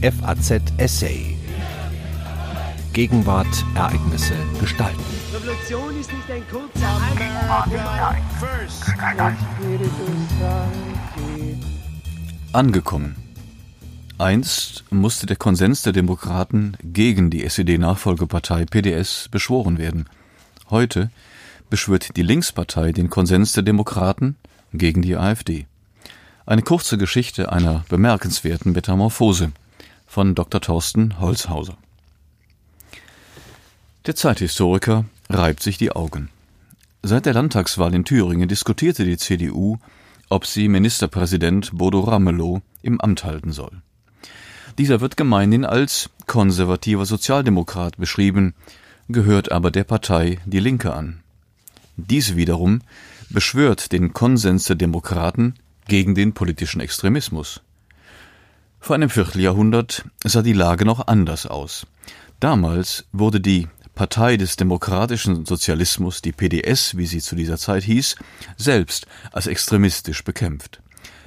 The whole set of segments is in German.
FAZ Essay. Gegenwart, Ereignisse, Gestalten. Revolution ist nicht ein kurzer Angekommen. Einst musste der Konsens der Demokraten gegen die SED-Nachfolgepartei PDS beschworen werden. Heute beschwört die Linkspartei den Konsens der Demokraten gegen die AfD. Eine kurze Geschichte einer bemerkenswerten Metamorphose von Dr. Thorsten Holzhauser. Der Zeithistoriker reibt sich die Augen. Seit der Landtagswahl in Thüringen diskutierte die CDU, ob sie Ministerpräsident Bodo Ramelow im Amt halten soll. Dieser wird gemeinhin als konservativer Sozialdemokrat beschrieben, gehört aber der Partei Die Linke an. Dies wiederum beschwört den Konsens der Demokraten gegen den politischen Extremismus. Vor einem Vierteljahrhundert sah die Lage noch anders aus. Damals wurde die Partei des demokratischen Sozialismus, die PDS, wie sie zu dieser Zeit hieß, selbst als extremistisch bekämpft.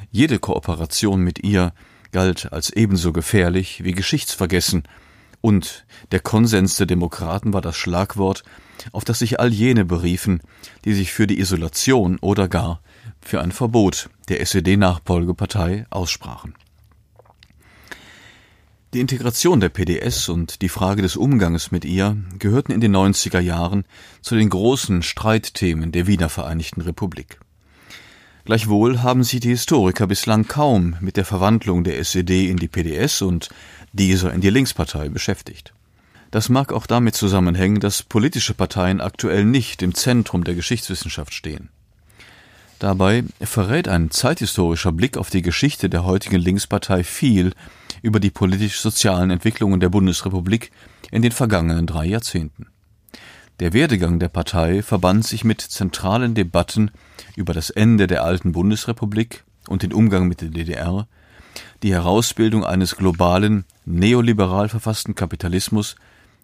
Jede Kooperation mit ihr galt als ebenso gefährlich wie geschichtsvergessen, und der Konsens der Demokraten war das Schlagwort, auf das sich all jene beriefen, die sich für die Isolation oder gar für ein Verbot der SED-Nachfolgepartei aussprachen. Die Integration der PDS und die Frage des Umgangs mit ihr gehörten in den 90er Jahren zu den großen Streitthemen der Wiedervereinigten Republik. Gleichwohl haben sich die Historiker bislang kaum mit der Verwandlung der SED in die PDS und dieser in die Linkspartei beschäftigt. Das mag auch damit zusammenhängen, dass politische Parteien aktuell nicht im Zentrum der Geschichtswissenschaft stehen. Dabei verrät ein zeithistorischer Blick auf die Geschichte der heutigen Linkspartei viel über die politisch-sozialen Entwicklungen der Bundesrepublik in den vergangenen drei Jahrzehnten. Der Werdegang der Partei verband sich mit zentralen Debatten über das Ende der alten Bundesrepublik und den Umgang mit der DDR, die Herausbildung eines globalen, neoliberal verfassten Kapitalismus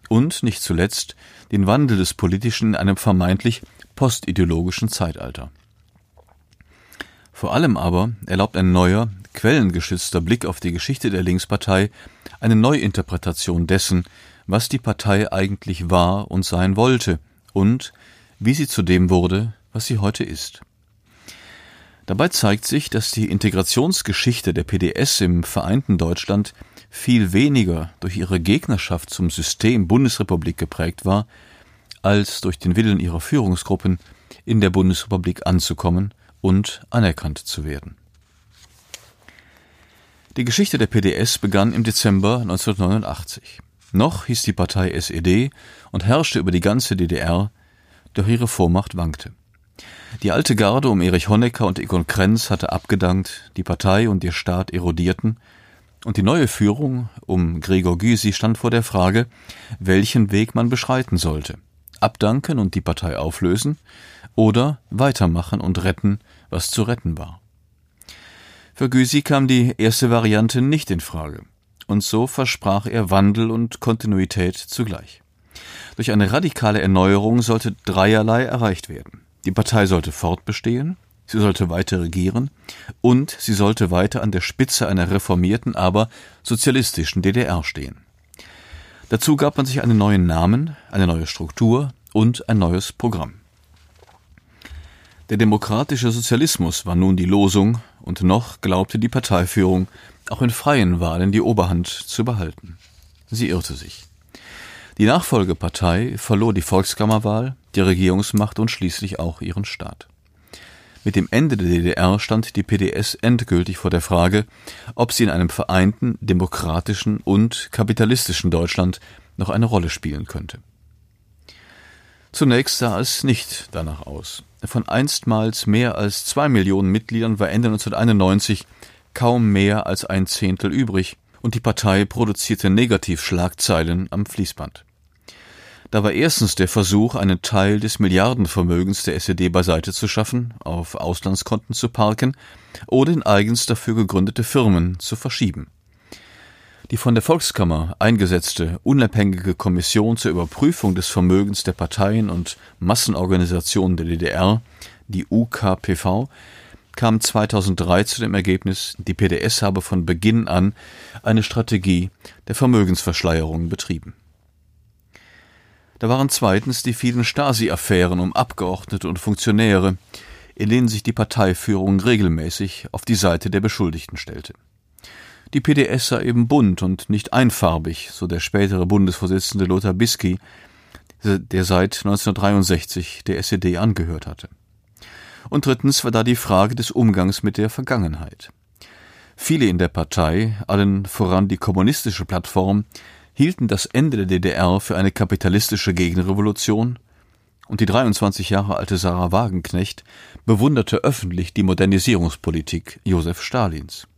und, nicht zuletzt, den Wandel des Politischen in einem vermeintlich postideologischen Zeitalter. Vor allem aber erlaubt ein neuer, quellengeschützter Blick auf die Geschichte der Linkspartei eine Neuinterpretation dessen, was die Partei eigentlich war und sein wollte und wie sie zu dem wurde, was sie heute ist. Dabei zeigt sich, dass die Integrationsgeschichte der PDS im vereinten Deutschland viel weniger durch ihre Gegnerschaft zum System Bundesrepublik geprägt war, als durch den Willen ihrer Führungsgruppen, in der Bundesrepublik anzukommen und anerkannt zu werden. Die Geschichte der PDS begann im Dezember 1989. Noch hieß die Partei SED und herrschte über die ganze DDR, doch ihre Vormacht wankte. Die alte Garde um Erich Honecker und Egon Krenz hatte abgedankt, die Partei und ihr Staat erodierten, und die neue Führung um Gregor Gysi stand vor der Frage, welchen Weg man beschreiten sollte. Abdanken und die Partei auflösen oder weitermachen und retten, was zu retten war. Für Gysi kam die erste Variante nicht in Frage, und so versprach er Wandel und Kontinuität zugleich. Durch eine radikale Erneuerung sollte dreierlei erreicht werden. Die Partei sollte fortbestehen, sie sollte weiter regieren und sie sollte weiter an der Spitze einer reformierten, aber sozialistischen DDR stehen. Dazu gab man sich einen neuen Namen, eine neue Struktur und ein neues Programm. Der demokratische Sozialismus war nun die Losung, und noch glaubte die Parteiführung, auch in freien Wahlen die Oberhand zu behalten. Sie irrte sich. Die Nachfolgepartei verlor die Volkskammerwahl, die Regierungsmacht und schließlich auch ihren Staat. Mit dem Ende der DDR stand die PDS endgültig vor der Frage, ob sie in einem vereinten, demokratischen und kapitalistischen Deutschland noch eine Rolle spielen könnte. Zunächst sah es nicht danach aus. Von einstmals mehr als zwei Millionen Mitgliedern war Ende 1991 kaum mehr als ein Zehntel übrig, und die Partei produzierte Negativschlagzeilen am Fließband. Da war erstens der Versuch, einen Teil des Milliardenvermögens der SED beiseite zu schaffen, auf Auslandskonten zu parken oder in eigens dafür gegründete Firmen zu verschieben. Die von der Volkskammer eingesetzte unabhängige Kommission zur Überprüfung des Vermögens der Parteien und Massenorganisationen der DDR, die UKPV, kam 2003 zu dem Ergebnis, die PDS habe von Beginn an eine Strategie der Vermögensverschleierung betrieben. Da waren zweitens die vielen Stasi-Affären um Abgeordnete und Funktionäre, in denen sich die Parteiführung regelmäßig auf die Seite der Beschuldigten stellte. Die PDS sei eben bunt und nicht einfarbig, so der spätere Bundesvorsitzende Lothar Bisky, der seit 1963 der SED angehört hatte. Und drittens war da die Frage des Umgangs mit der Vergangenheit. Viele in der Partei, allen voran die kommunistische Plattform, hielten das Ende der DDR für eine kapitalistische Gegenrevolution, und die 23 Jahre alte Sarah Wagenknecht bewunderte öffentlich die Modernisierungspolitik Josef Stalins.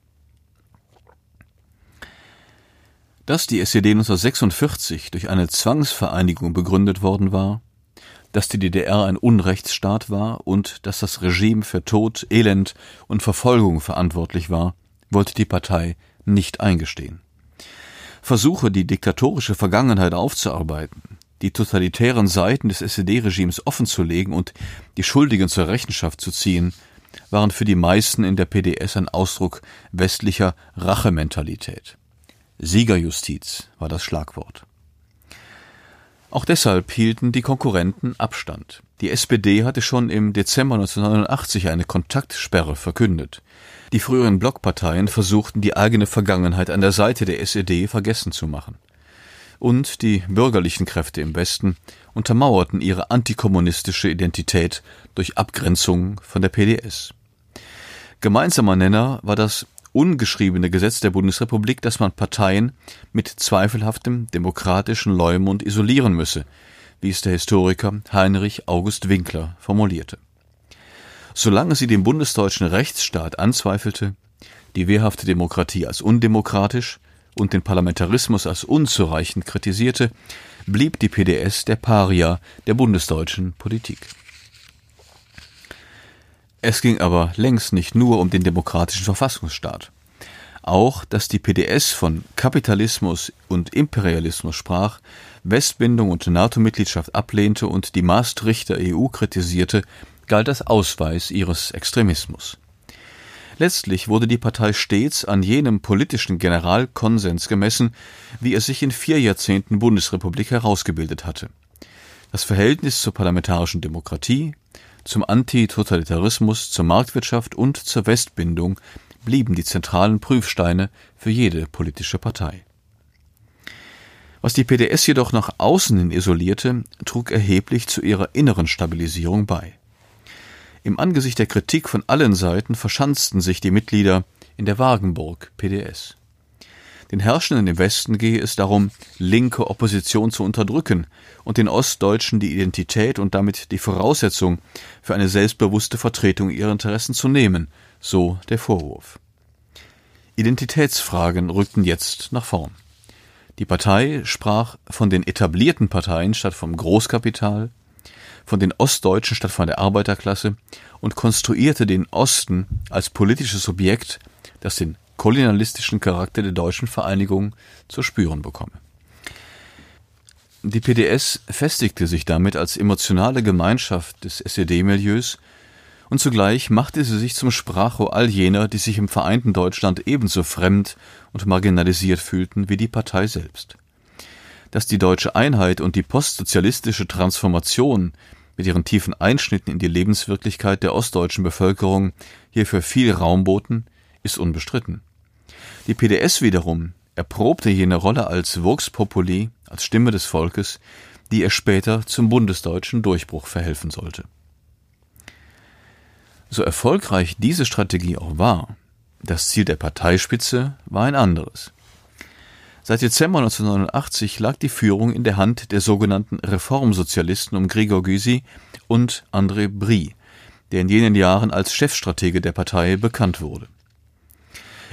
Dass die SED 1946 durch eine Zwangsvereinigung begründet worden war, dass die DDR ein Unrechtsstaat war und dass das Regime für Tod, Elend und Verfolgung verantwortlich war, wollte die Partei nicht eingestehen. Versuche, die diktatorische Vergangenheit aufzuarbeiten, die totalitären Seiten des SED-Regimes offenzulegen und die Schuldigen zur Rechenschaft zu ziehen, waren für die meisten in der PDS ein Ausdruck westlicher Rachementalität. Siegerjustiz war das Schlagwort. Auch deshalb hielten die Konkurrenten Abstand. Die SPD hatte schon im Dezember 1989 eine Kontaktsperre verkündet. Die früheren Blockparteien versuchten die eigene Vergangenheit an der Seite der SED vergessen zu machen. Und die bürgerlichen Kräfte im Westen untermauerten ihre antikommunistische Identität durch Abgrenzung von der PDS. Gemeinsamer Nenner war das ungeschriebene Gesetz der Bundesrepublik, dass man Parteien mit zweifelhaftem demokratischen Leumund isolieren müsse, wie es der Historiker Heinrich August Winkler formulierte. Solange sie den bundesdeutschen Rechtsstaat anzweifelte, die wehrhafte Demokratie als undemokratisch und den Parlamentarismus als unzureichend kritisierte, blieb die PDS der Paria der bundesdeutschen Politik. Es ging aber längst nicht nur um den demokratischen Verfassungsstaat. Auch, dass die PDS von Kapitalismus und Imperialismus sprach, Westbindung und NATO-Mitgliedschaft ablehnte und die Maastrichter EU kritisierte, galt als Ausweis ihres Extremismus. Letztlich wurde die Partei stets an jenem politischen Generalkonsens gemessen, wie er sich in vier Jahrzehnten Bundesrepublik herausgebildet hatte. Das Verhältnis zur parlamentarischen Demokratie, zum Antitotalitarismus, zur Marktwirtschaft und zur Westbindung blieben die zentralen Prüfsteine für jede politische Partei. Was die PDS jedoch nach außen hin isolierte, trug erheblich zu ihrer inneren Stabilisierung bei. Im Angesicht der Kritik von allen Seiten verschanzten sich die Mitglieder in der Wagenburg PDS. Den Herrschenden im Westen gehe es darum, linke Opposition zu unterdrücken und den Ostdeutschen die Identität und damit die Voraussetzung für eine selbstbewusste Vertretung ihrer Interessen zu nehmen, so der Vorwurf. Identitätsfragen rückten jetzt nach vorn. Die Partei sprach von den etablierten Parteien statt vom Großkapital, von den Ostdeutschen statt von der Arbeiterklasse und konstruierte den Osten als politisches Subjekt, das den kolonialistischen Charakter der deutschen Vereinigung zu spüren bekomme. Die PDS festigte sich damit als emotionale Gemeinschaft des SED-Milieus und zugleich machte sie sich zum Sprachrohr all jener, die sich im vereinten Deutschland ebenso fremd und marginalisiert fühlten wie die Partei selbst. Dass die deutsche Einheit und die postsozialistische Transformation mit ihren tiefen Einschnitten in die Lebenswirklichkeit der ostdeutschen Bevölkerung hierfür viel Raum boten, ist unbestritten. Die PDS wiederum erprobte jene Rolle als Vox Populi, als Stimme des Volkes, die ihr später zum bundesdeutschen Durchbruch verhelfen sollte. So erfolgreich diese Strategie auch war, das Ziel der Parteispitze war ein anderes. Seit Dezember 1989 lag die Führung in der Hand der sogenannten Reformsozialisten um Gregor Gysi und André Brie, der in jenen Jahren als Chefstratege der Partei bekannt wurde.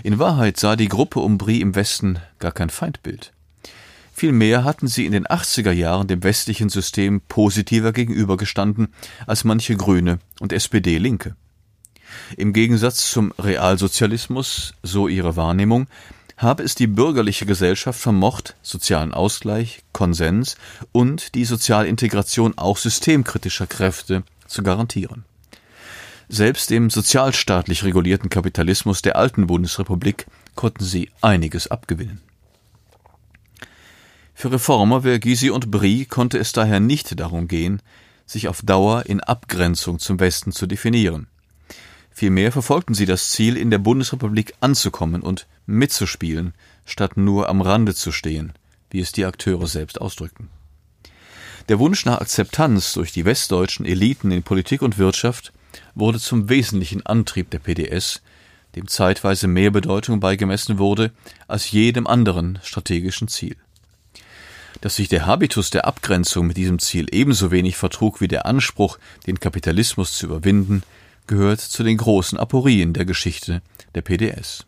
In Wahrheit sah die Gruppe um Brie im Westen gar kein Feindbild. Vielmehr hatten sie in den 80er Jahren dem westlichen System positiver gegenübergestanden als manche Grüne und SPD-Linke. Im Gegensatz zum Realsozialismus, so ihre Wahrnehmung, habe es die bürgerliche Gesellschaft vermocht, sozialen Ausgleich, Konsens und die Sozialintegration auch systemkritischer Kräfte zu garantieren. Selbst im sozialstaatlich regulierten Kapitalismus der alten Bundesrepublik konnten sie einiges abgewinnen. Für Reformer wie Gysi und Brie konnte es daher nicht darum gehen, sich auf Dauer in Abgrenzung zum Westen zu definieren. Vielmehr verfolgten sie das Ziel, in der Bundesrepublik anzukommen und mitzuspielen, statt nur am Rande zu stehen, wie es die Akteure selbst ausdrückten. Der Wunsch nach Akzeptanz durch die westdeutschen Eliten in Politik und Wirtschaft wurde zum wesentlichen Antrieb der PDS, dem zeitweise mehr Bedeutung beigemessen wurde als jedem anderen strategischen Ziel. Dass sich der Habitus der Abgrenzung mit diesem Ziel ebenso wenig vertrug wie der Anspruch, den Kapitalismus zu überwinden, gehört zu den großen Aporien der Geschichte der PDS.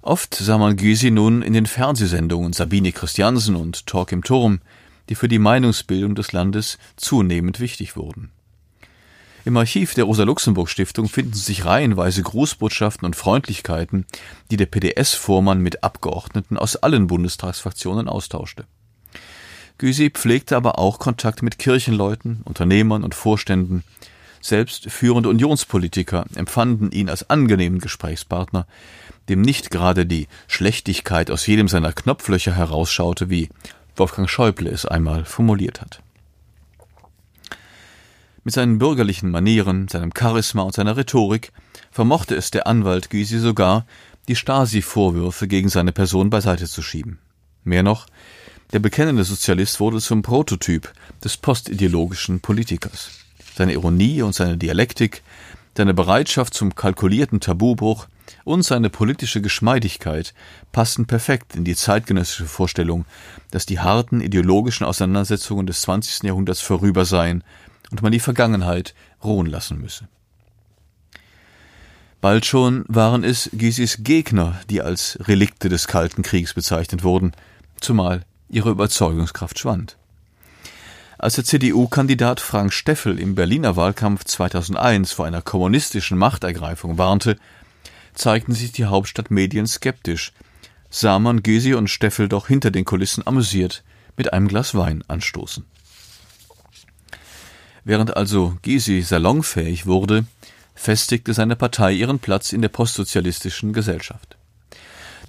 Oft sah man Gysi nun in den Fernsehsendungen Sabine Christiansen und Talk im Turm, die für die Meinungsbildung des Landes zunehmend wichtig wurden. Im Archiv der Rosa-Luxemburg-Stiftung finden sich reihenweise Grußbotschaften und Freundlichkeiten, die der PDS-Vormann mit Abgeordneten aus allen Bundestagsfraktionen austauschte. Gysi pflegte aber auch Kontakt mit Kirchenleuten, Unternehmern und Vorständen. Selbst führende Unionspolitiker empfanden ihn als angenehmen Gesprächspartner, dem nicht gerade die Schlechtigkeit aus jedem seiner Knopflöcher herausschaute, wie Wolfgang Schäuble es einmal formuliert hat. Mit seinen bürgerlichen Manieren, seinem Charisma und seiner Rhetorik vermochte es der Anwalt Gysi sogar, die Stasi-Vorwürfe gegen seine Person beiseite zu schieben. Mehr noch, der bekennende Sozialist wurde zum Prototyp des postideologischen Politikers. Seine Ironie und seine Dialektik, seine Bereitschaft zum kalkulierten Tabubruch und seine politische Geschmeidigkeit passten perfekt in die zeitgenössische Vorstellung, dass die harten ideologischen Auseinandersetzungen des 20. Jahrhunderts vorüber seien und man die Vergangenheit ruhen lassen müsse. Bald schon waren es Gysis Gegner, die als Relikte des Kalten Kriegs bezeichnet wurden, zumal ihre Überzeugungskraft schwand. Als der CDU-Kandidat Frank Steffel im Berliner Wahlkampf 2001 vor einer kommunistischen Machtergreifung warnte, zeigten sich die Hauptstadtmedien skeptisch, sah man Gysi und Steffel doch hinter den Kulissen amüsiert mit einem Glas Wein anstoßen. Während also Gysi salonfähig wurde, festigte seine Partei ihren Platz in der postsozialistischen Gesellschaft.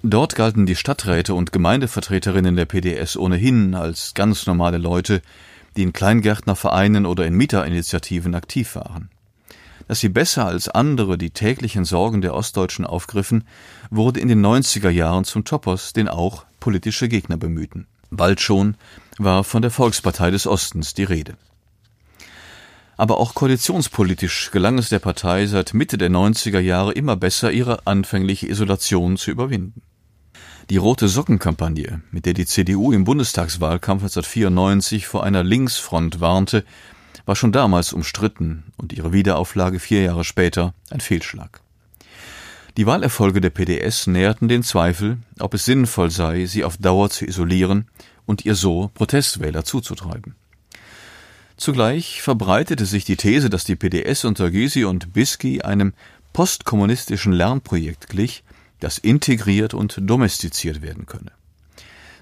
Dort galten die Stadträte und Gemeindevertreterinnen der PDS ohnehin als ganz normale Leute, die in Kleingärtnervereinen oder in Mieterinitiativen aktiv waren. Dass sie besser als andere die täglichen Sorgen der Ostdeutschen aufgriffen, wurde in den 90er Jahren zum Topos, den auch politische Gegner bemühten. Bald schon war von der Volkspartei des Ostens die Rede. Aber auch koalitionspolitisch gelang es der Partei seit Mitte der 90er Jahre immer besser, ihre anfängliche Isolation zu überwinden. Die Rote Sockenkampagne, mit der die CDU im Bundestagswahlkampf 1994 vor einer Linksfront warnte, war schon damals umstritten und ihre Wiederauflage vier Jahre später ein Fehlschlag. Die Wahlerfolge der PDS näherten den Zweifel, ob es sinnvoll sei, sie auf Dauer zu isolieren und ihr so Protestwähler zuzutreiben. Zugleich verbreitete sich die These, dass die PDS unter Gysi und Bisky einem postkommunistischen Lernprojekt glich, das integriert und domestiziert werden könne.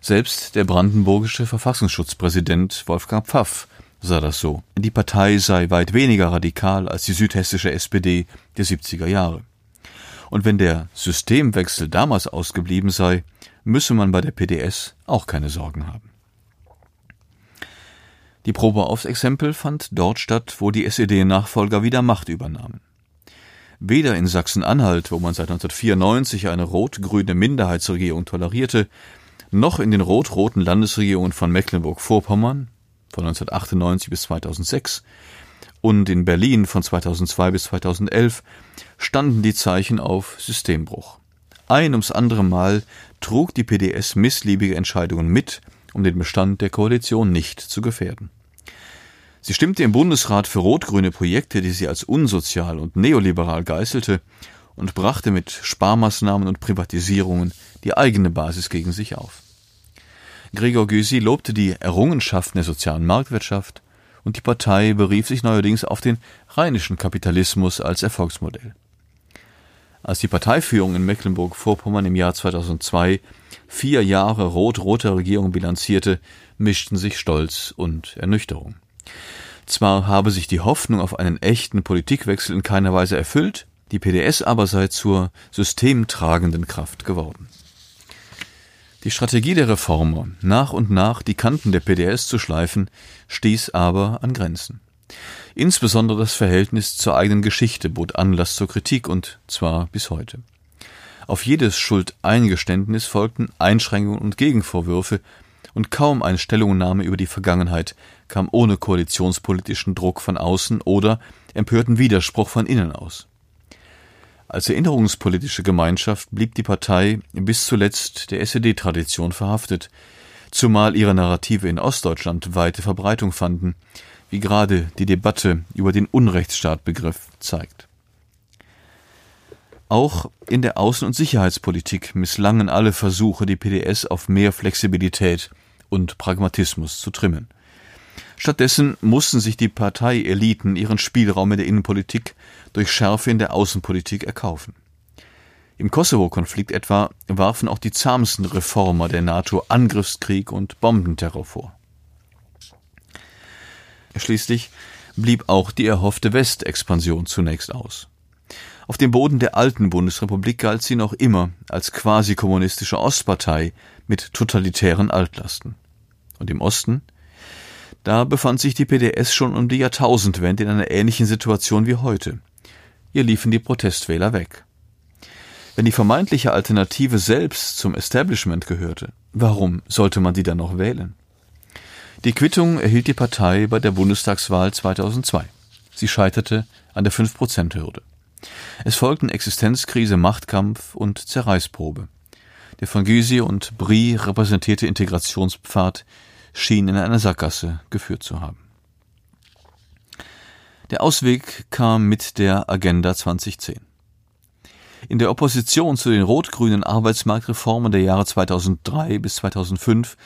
Selbst der brandenburgische Verfassungsschutzpräsident Wolfgang Pfaff sah das so. Die Partei sei weit weniger radikal als die südhessische SPD der 70er Jahre. Und wenn der Systemwechsel damals ausgeblieben sei, müsse man bei der PDS auch keine Sorgen haben. Die Probe aufs Exempel fand dort statt, wo die SED-Nachfolger wieder Macht übernahmen. Weder in Sachsen-Anhalt, wo man seit 1994 eine rot-grüne Minderheitsregierung tolerierte, noch in den rot-roten Landesregierungen von Mecklenburg-Vorpommern von 1998 bis 2006 und in Berlin von 2002 bis 2011 standen die Zeichen auf Systembruch. Ein ums andere Mal trug die PDS missliebige Entscheidungen mit, um den Bestand der Koalition nicht zu gefährden. Sie stimmte im Bundesrat für rot-grüne Projekte, die sie als unsozial und neoliberal geißelte, und brachte mit Sparmaßnahmen und Privatisierungen die eigene Basis gegen sich auf. Gregor Gysi lobte die Errungenschaften der sozialen Marktwirtschaft und die Partei berief sich neuerdings auf den rheinischen Kapitalismus als Erfolgsmodell. Als die Parteiführung in Mecklenburg-Vorpommern im Jahr 2002 vier Jahre rot-roter Regierung bilanzierte, mischten sich Stolz und Ernüchterung. Zwar habe sich die Hoffnung auf einen echten Politikwechsel in keiner Weise erfüllt, die PDS aber sei zur systemtragenden Kraft geworden. Die Strategie der Reformer, nach und nach die Kanten der PDS zu schleifen, stieß aber an Grenzen. Insbesondere das Verhältnis zur eigenen Geschichte bot Anlass zur Kritik und zwar bis heute. Auf jedes Schuldeingeständnis folgten Einschränkungen und Gegenvorwürfe, und kaum eine Stellungnahme über die Vergangenheit kam ohne koalitionspolitischen Druck von außen oder empörten Widerspruch von innen aus. Als erinnerungspolitische Gemeinschaft blieb die Partei bis zuletzt der SED-Tradition verhaftet, zumal ihre Narrative in Ostdeutschland weite Verbreitung fanden, wie gerade die Debatte über den Unrechtsstaatbegriff zeigt. Auch in der Außen- und Sicherheitspolitik misslangen alle Versuche, die PDS auf mehr Flexibilität und Pragmatismus zu trimmen. Stattdessen mussten sich die Parteieliten ihren Spielraum in der Innenpolitik durch Schärfe in der Außenpolitik erkaufen. Im Kosovo-Konflikt etwa warfen auch die zahmsten Reformer der NATO Angriffskrieg und Bombenterror vor. Schließlich blieb auch die erhoffte Westexpansion zunächst aus. Auf dem Boden der alten Bundesrepublik galt sie noch immer als quasi kommunistische Ostpartei mit totalitären Altlasten. Und im Osten? Da befand sich die PDS schon um die Jahrtausendwende in einer ähnlichen Situation wie heute. Hier liefen die Protestwähler weg. Wenn die vermeintliche Alternative selbst zum Establishment gehörte, warum sollte man die dann noch wählen? Die Quittung erhielt die Partei bei der Bundestagswahl 2002. Sie scheiterte an der 5-Prozent-Hürde. Es folgten Existenzkrise, Machtkampf und Zerreißprobe. Der von Gysi und Brie repräsentierte Integrationspfad schien in eine Sackgasse geführt zu haben. Der Ausweg kam mit der Agenda 2010. In der Opposition zu den rot-grünen Arbeitsmarktreformen der Jahre 2003 bis 2005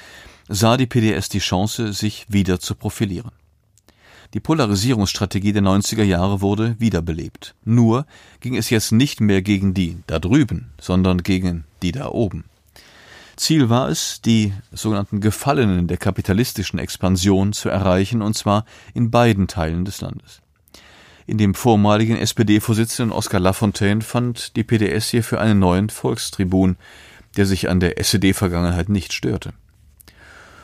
sah die PDS die Chance, sich wieder zu profilieren. Die Polarisierungsstrategie der 90er Jahre wurde wiederbelebt. Nur ging es jetzt nicht mehr gegen die da drüben, sondern gegen die da oben. Ziel war es, die sogenannten Gefallenen der kapitalistischen Expansion zu erreichen, und zwar in beiden Teilen des Landes. In dem vormaligen SPD-Vorsitzenden Oskar Lafontaine fand die PDS hierfür einen neuen Volkstribun, der sich an der SED-Vergangenheit nicht störte.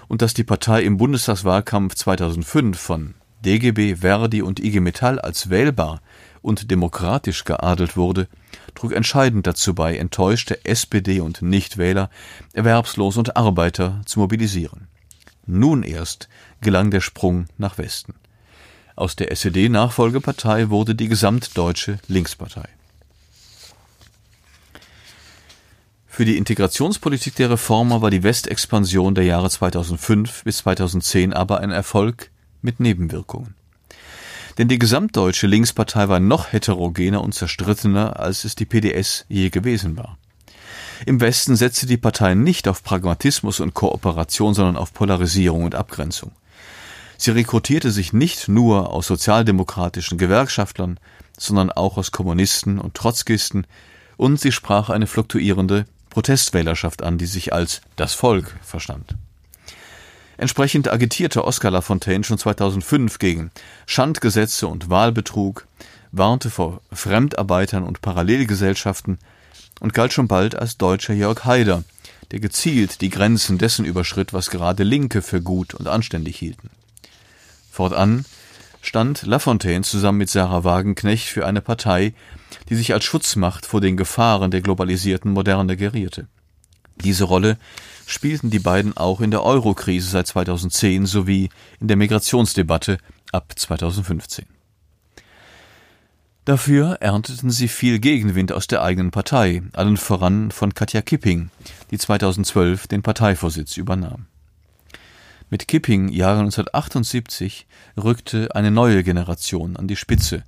Und dass die Partei im Bundestagswahlkampf 2005 von DGB, Verdi und IG Metall als wählbar und demokratisch geadelt wurde, trug entscheidend dazu bei, enttäuschte SPD und Nichtwähler, Erwerbslose und Arbeiter zu mobilisieren. Nun erst gelang der Sprung nach Westen. Aus der SED-Nachfolgepartei wurde die gesamtdeutsche Linkspartei. Für die Integrationspolitik der Reformer war die Westexpansion der Jahre 2005 bis 2010 aber ein Erfolg mit Nebenwirkungen. Denn die gesamtdeutsche Linkspartei war noch heterogener und zerstrittener, als es die PDS je gewesen war. Im Westen setzte die Partei nicht auf Pragmatismus und Kooperation, sondern auf Polarisierung und Abgrenzung. Sie rekrutierte sich nicht nur aus sozialdemokratischen Gewerkschaftlern, sondern auch aus Kommunisten und Trotzkisten, und sie sprach eine fluktuierende Protestwählerschaft an, die sich als das Volk verstand. Entsprechend agitierte Oskar Lafontaine schon 2005 gegen Schandgesetze und Wahlbetrug, warnte vor Fremdarbeitern und Parallelgesellschaften und galt schon bald als deutscher Jörg Haider, der gezielt die Grenzen dessen überschritt, was gerade Linke für gut und anständig hielten. Fortan stand Lafontaine zusammen mit Sarah Wagenknecht für eine Partei, die sich als Schutzmacht vor den Gefahren der globalisierten Moderne gerierte. Diese Rolle spielten die beiden auch in der Euro-Krise seit 2010 sowie in der Migrationsdebatte ab 2015. Dafür ernteten sie viel Gegenwind aus der eigenen Partei, allen voran von Katja Kipping, die 2012 den Parteivorsitz übernahm. Mit Kipping, Jahre 1978, rückte eine neue Generation an die Spitze,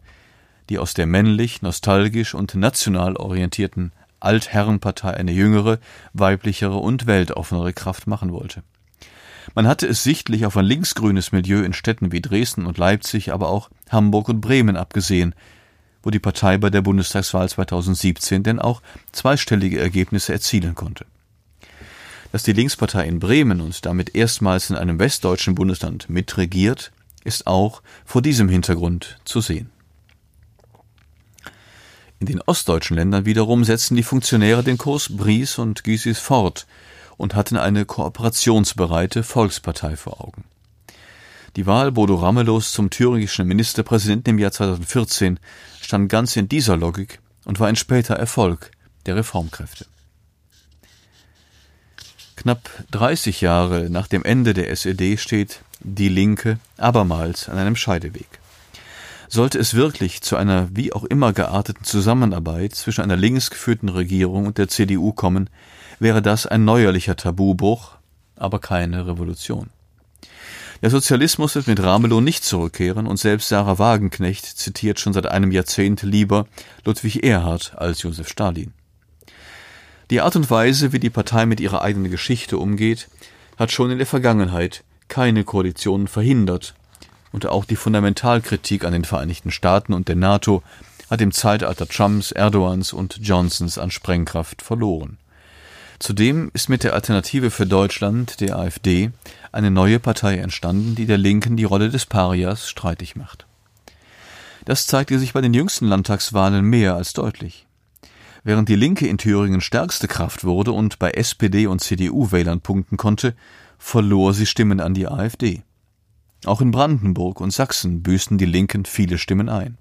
die aus der männlich, nostalgisch und national orientierten Altherrenpartei eine jüngere, weiblichere und weltoffenere Kraft machen wollte. Man hatte es sichtlich auf ein linksgrünes Milieu in Städten wie Dresden und Leipzig, aber auch Hamburg und Bremen abgesehen, wo die Partei bei der Bundestagswahl 2017 denn auch zweistellige Ergebnisse erzielen konnte. Dass die Linkspartei in Bremen und damit erstmals in einem westdeutschen Bundesland mitregiert, ist auch vor diesem Hintergrund zu sehen. In den ostdeutschen Ländern wiederum setzten die Funktionäre den Kurs Bries und Gysis fort und hatten eine kooperationsbereite Volkspartei vor Augen. Die Wahl Bodo Ramelows zum thüringischen Ministerpräsidenten im Jahr 2014 stand ganz in dieser Logik und war ein später Erfolg der Reformkräfte. Knapp 30 Jahre nach dem Ende der SED steht die Linke abermals an einem Scheideweg. Sollte es wirklich zu einer wie auch immer gearteten Zusammenarbeit zwischen einer links geführten Regierung und der CDU kommen, wäre das ein neuerlicher Tabubruch, aber keine Revolution. Der Sozialismus wird mit Ramelow nicht zurückkehren und selbst Sarah Wagenknecht zitiert schon seit einem Jahrzehnt lieber Ludwig Erhard als Josef Stalin. Die Art und Weise, wie die Partei mit ihrer eigenen Geschichte umgeht, hat schon in der Vergangenheit keine Koalitionen verhindert und auch die Fundamentalkritik an den Vereinigten Staaten und der NATO hat im Zeitalter Trumps, Erdogans und Johnsons an Sprengkraft verloren. Zudem ist mit der Alternative für Deutschland, der AfD, eine neue Partei entstanden, die der Linken die Rolle des Parias streitig macht. Das zeigte sich bei den jüngsten Landtagswahlen mehr als deutlich. Während die Linke in Thüringen stärkste Kraft wurde und bei SPD und CDU-Wählern punkten konnte, verlor sie Stimmen an die AfD. Auch in Brandenburg und Sachsen büßten die Linken viele Stimmen ein.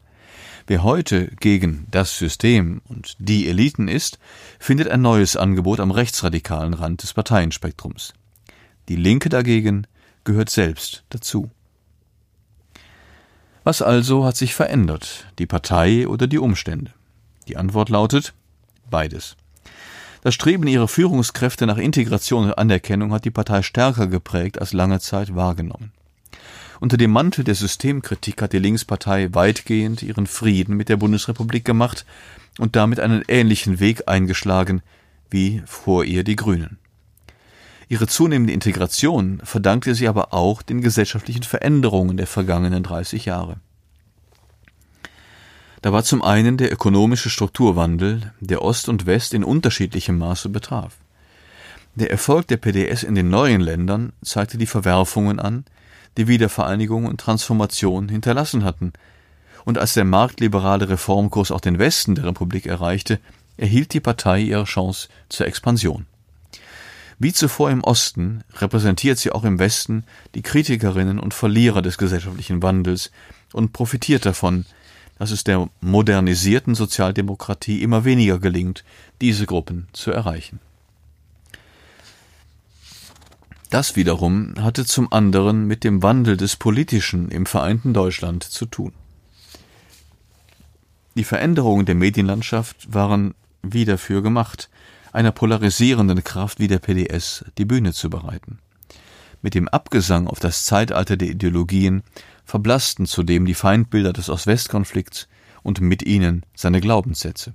Wer heute gegen das System und die Eliten ist, findet ein neues Angebot am rechtsradikalen Rand des Parteienspektrums. Die Linke dagegen gehört selbst dazu. Was also hat sich verändert, die Partei oder die Umstände? Die Antwort lautet beides. Das Streben ihrer Führungskräfte nach Integration und Anerkennung hat die Partei stärker geprägt als lange Zeit wahrgenommen. Unter dem Mantel der Systemkritik hat die Linkspartei weitgehend ihren Frieden mit der Bundesrepublik gemacht und damit einen ähnlichen Weg eingeschlagen wie vor ihr die Grünen. Ihre zunehmende Integration verdankte sie aber auch den gesellschaftlichen Veränderungen der vergangenen 30 Jahre. Da war zum einen der ökonomische Strukturwandel, der Ost und West in unterschiedlichem Maße betraf. Der Erfolg der PDS in den neuen Ländern zeigte die Verwerfungen an, die Wiedervereinigung und Transformation hinterlassen hatten. Und als der marktliberale Reformkurs auch den Westen der Republik erreichte, erhielt die Partei ihre Chance zur Expansion. Wie zuvor im Osten repräsentiert sie auch im Westen die Kritikerinnen und Verlierer des gesellschaftlichen Wandels und profitiert davon, dass es der modernisierten Sozialdemokratie immer weniger gelingt, diese Gruppen zu erreichen. Das wiederum hatte zum anderen mit dem Wandel des Politischen im vereinten Deutschland zu tun. Die Veränderungen der Medienlandschaft waren wie dafür gemacht, einer polarisierenden Kraft wie der PDS die Bühne zu bereiten. Mit dem Abgesang auf das Zeitalter der Ideologien verblassten zudem die Feindbilder des Ost-West-Konflikts und mit ihnen seine Glaubenssätze.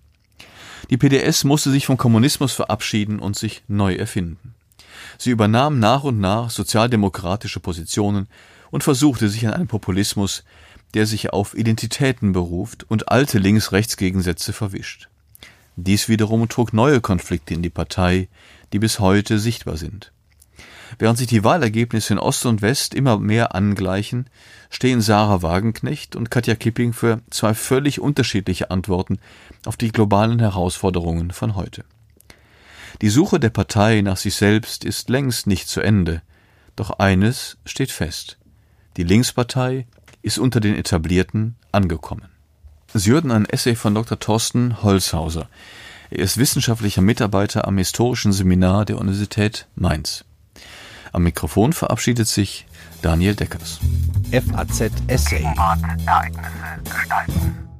Die PDS musste sich vom Kommunismus verabschieden und sich neu erfinden. Sie übernahm nach und nach sozialdemokratische Positionen und versuchte sich an einen Populismus, der sich auf Identitäten beruft und alte Links-Rechts-Gegensätze verwischt. Dies wiederum trug neue Konflikte in die Partei, die bis heute sichtbar sind. Während sich die Wahlergebnisse in Ost und West immer mehr angleichen, stehen Sarah Wagenknecht und Katja Kipping für zwei völlig unterschiedliche Antworten auf die globalen Herausforderungen von heute. Die Suche der Partei nach sich selbst ist längst nicht zu Ende, doch eines steht fest. Die Linkspartei ist unter den Etablierten angekommen. Sie hörten ein Essay von Dr. Thorsten Holzhauser. Er ist wissenschaftlicher Mitarbeiter am Historischen Seminar der Universität Mainz. Am Mikrofon verabschiedet sich Daniel Deckers. FAZ Essay. Ereignisse gestalten.